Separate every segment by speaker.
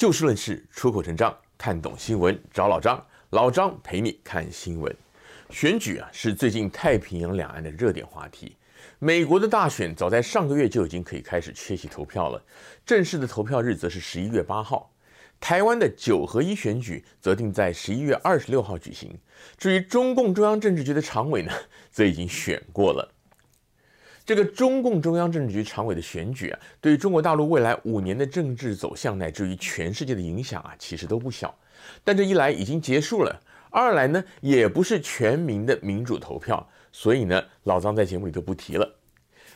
Speaker 1: 就事论事，出口成章，看懂新闻找老张，老张陪你看新闻。选举啊，是最近太平洋两岸的热点话题。美国的大选早在上个月就已经可以开始缺席投票了，正式的投票日则是十一月八号。台湾的九合一选举则定在十一月二十六号举行。至于中共中央政治局的常委呢，则已经选过了。这个中共中央政治局常委的选举啊，对中国大陆未来五年的政治走向，乃至于全世界的影响啊，其实都不小。但这一来已经结束了，二来呢，也不是全民的民主投票，所以呢，老张在节目里就不提了。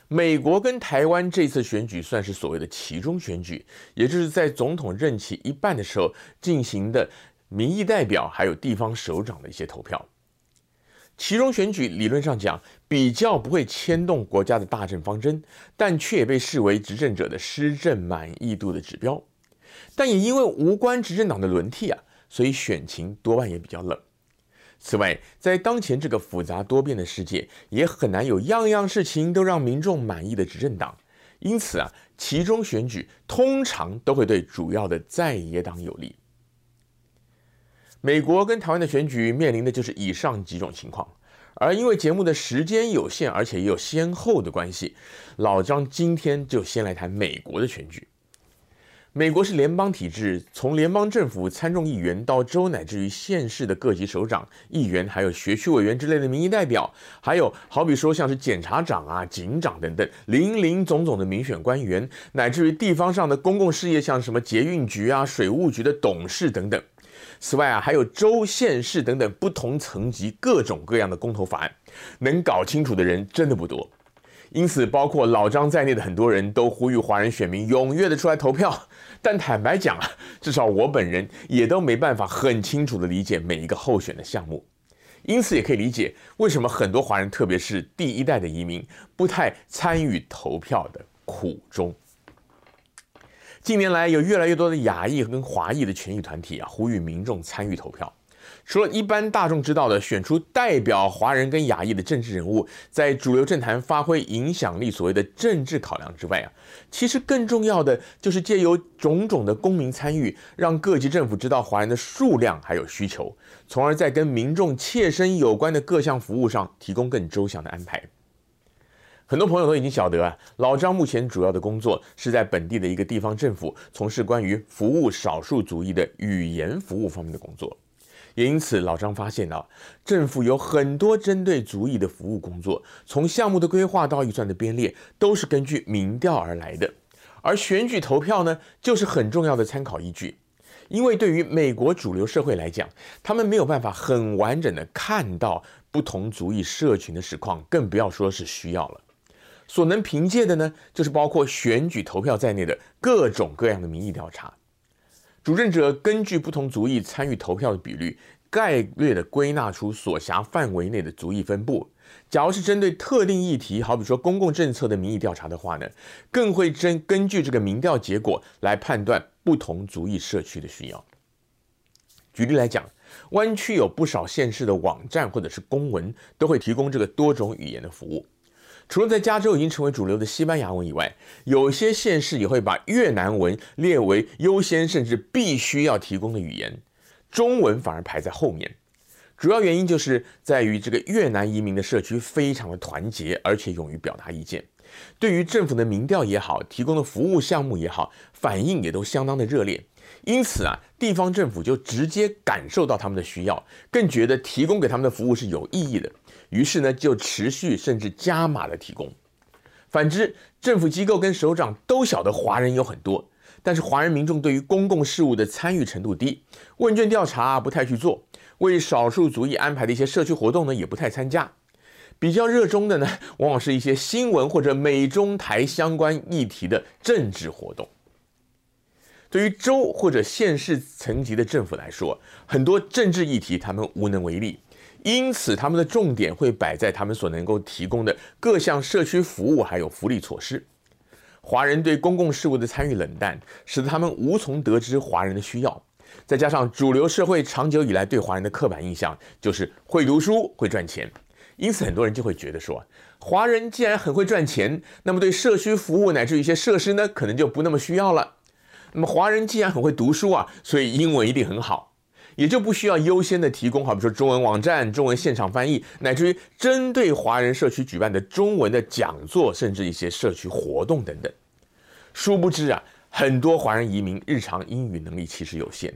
Speaker 1: 美国跟台湾这次选举算是所谓的其中选举，也就是在总统任期一半的时候进行的民意代表还有地方首长的一些投票。其中选举理论上讲比较不会牵动国家的大政方针，但却也被视为执政者的施政满意度的指标。但也因为无关执政党的轮替啊，所以选情多半也比较冷。此外，在当前这个复杂多变的世界，也很难有样样事情都让民众满意的执政党。因此啊，其中选举通常都会对主要的在野党有利。美国跟台湾的选举面临的就是以上几种情况，而因为节目的时间有限，而且也有先后的关系，老张今天就先来谈美国的选举。美国是联邦体制，从联邦政府参众议员到州乃至于县市的各级首长、议员，还有学区委员之类的民意代表，还有好比说像是检察长啊、警长等等，林林总总的民选官员，乃至于地方上的公共事业，像什么捷运局啊、水务局的董事等等。此外啊，还有州、县市等等不同层级、各种各样的公投法案，能搞清楚的人真的不多。因此，包括老张在内的很多人都呼吁华人选民踊跃的出来投票。但坦白讲啊，至少我本人也都没办法很清楚的理解每一个候选的项目。因此，也可以理解为什么很多华人，特别是第一代的移民，不太参与投票的苦衷。近年来，有越来越多的亚裔跟华裔的权益团体啊，呼吁民众参与投票。除了一般大众知道的选出代表华人跟亚裔的政治人物，在主流政坛发挥影响力，所谓的政治考量之外啊，其实更重要的就是借由种种的公民参与，让各级政府知道华人的数量还有需求，从而在跟民众切身有关的各项服务上提供更周详的安排。很多朋友都已经晓得啊，老张目前主要的工作是在本地的一个地方政府从事关于服务少数族裔的语言服务方面的工作，也因此老张发现啊，政府有很多针对族裔的服务工作，从项目的规划到预算的编列，都是根据民调而来的，而选举投票呢，就是很重要的参考依据，因为对于美国主流社会来讲，他们没有办法很完整的看到不同族裔社群的实况，更不要说是需要了。所能凭借的呢，就是包括选举投票在内的各种各样的民意调查。主政者根据不同族裔参与投票的比率，概略地归纳出所辖范围内的族裔分布。假如是针对特定议题，好比说公共政策的民意调查的话呢，更会根根据这个民调结果来判断不同族裔社区的需要。举例来讲，湾区有不少县市的网站或者是公文都会提供这个多种语言的服务。除了在加州已经成为主流的西班牙文以外，有些县市也会把越南文列为优先甚至必须要提供的语言，中文反而排在后面。主要原因就是在于这个越南移民的社区非常的团结，而且勇于表达意见，对于政府的民调也好，提供的服务项目也好，反应也都相当的热烈。因此啊，地方政府就直接感受到他们的需要，更觉得提供给他们的服务是有意义的。于是呢，就持续甚至加码的提供。反之，政府机构跟首长都晓得华人有很多，但是华人民众对于公共事务的参与程度低，问卷调查不太去做，为少数族裔安排的一些社区活动呢，也不太参加。比较热衷的呢，往往是一些新闻或者美中台相关议题的政治活动。对于州或者县市层级的政府来说，很多政治议题他们无能为力。因此，他们的重点会摆在他们所能够提供的各项社区服务还有福利措施。华人对公共事务的参与冷淡，使得他们无从得知华人的需要。再加上主流社会长久以来对华人的刻板印象就是会读书、会赚钱，因此很多人就会觉得说，华人既然很会赚钱，那么对社区服务乃至一些设施呢，可能就不那么需要了。那么华人既然很会读书啊，所以英文一定很好。也就不需要优先的提供，好比说中文网站、中文现场翻译，乃至于针对华人社区举办的中文的讲座，甚至一些社区活动等等。殊不知啊，很多华人移民日常英语能力其实有限。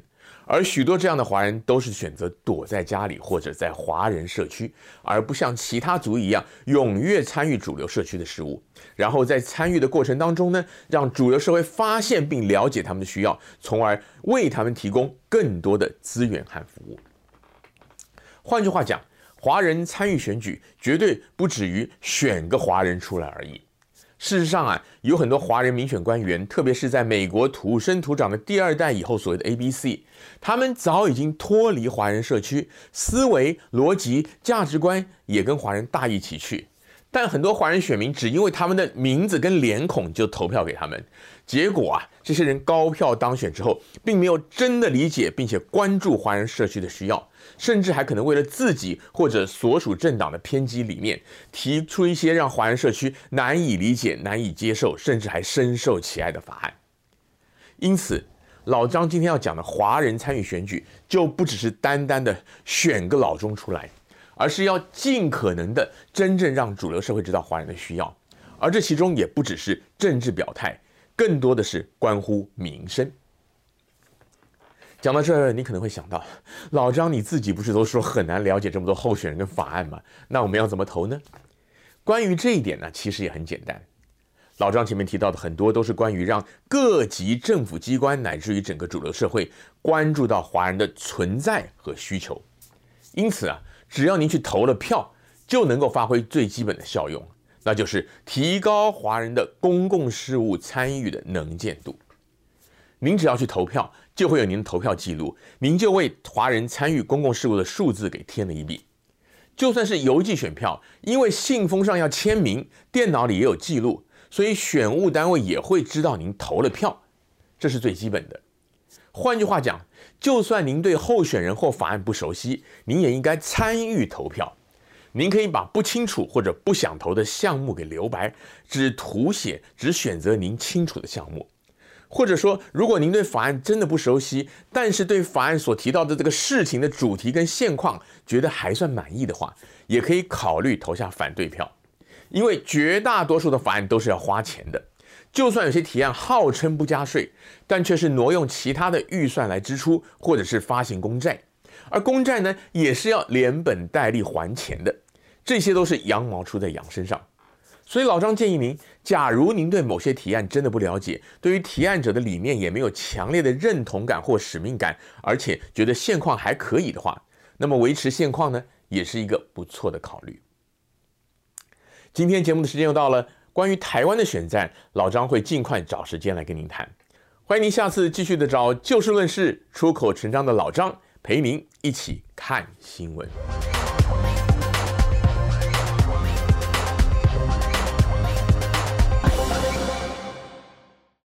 Speaker 1: 而许多这样的华人都是选择躲在家里或者在华人社区，而不像其他族一样踊跃参与主流社区的事务。然后在参与的过程当中呢，让主流社会发现并了解他们的需要，从而为他们提供更多的资源和服务。换句话讲，华人参与选举绝对不止于选个华人出来而已。事实上啊，有很多华人民选官员，特别是在美国土生土长的第二代以后，所谓的 ABC，他们早已经脱离华人社区，思维、逻辑、价值观也跟华人大一起去。但很多华人选民只因为他们的名字跟脸孔就投票给他们，结果啊，这些人高票当选之后，并没有真的理解并且关注华人社区的需要，甚至还可能为了自己或者所属政党的偏激理念，提出一些让华人社区难以理解、难以接受，甚至还深受其害的法案。因此，老张今天要讲的华人参与选举，就不只是单单的选个老中出来。而是要尽可能的真正让主流社会知道华人的需要，而这其中也不只是政治表态，更多的是关乎民生。讲到这儿，你可能会想到，老张你自己不是都说很难了解这么多候选人跟法案吗？那我们要怎么投呢？关于这一点呢，其实也很简单。老张前面提到的很多都是关于让各级政府机关乃至于整个主流社会关注到华人的存在和需求，因此啊。只要您去投了票，就能够发挥最基本的效用，那就是提高华人的公共事务参与的能见度。您只要去投票，就会有您的投票记录，您就为华人参与公共事务的数字给添了一笔。就算是邮寄选票，因为信封上要签名，电脑里也有记录，所以选务单位也会知道您投了票，这是最基本的。换句话讲，就算您对候选人或法案不熟悉，您也应该参与投票。您可以把不清楚或者不想投的项目给留白，只涂写、只选择您清楚的项目。或者说，如果您对法案真的不熟悉，但是对法案所提到的这个事情的主题跟现况觉得还算满意的话，也可以考虑投下反对票。因为绝大多数的法案都是要花钱的。就算有些提案号称不加税，但却是挪用其他的预算来支出，或者是发行公债，而公债呢，也是要连本带利还钱的，这些都是羊毛出在羊身上。所以老张建议您，假如您对某些提案真的不了解，对于提案者的理念也没有强烈的认同感或使命感，而且觉得现况还可以的话，那么维持现况呢，也是一个不错的考虑。今天节目的时间又到了。关于台湾的选战，老张会尽快找时间来跟您谈。欢迎您下次继续的找就事论事、出口成章的老张陪您一起看新闻。